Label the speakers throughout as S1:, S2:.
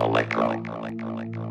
S1: Electro. Electro.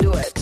S2: do it.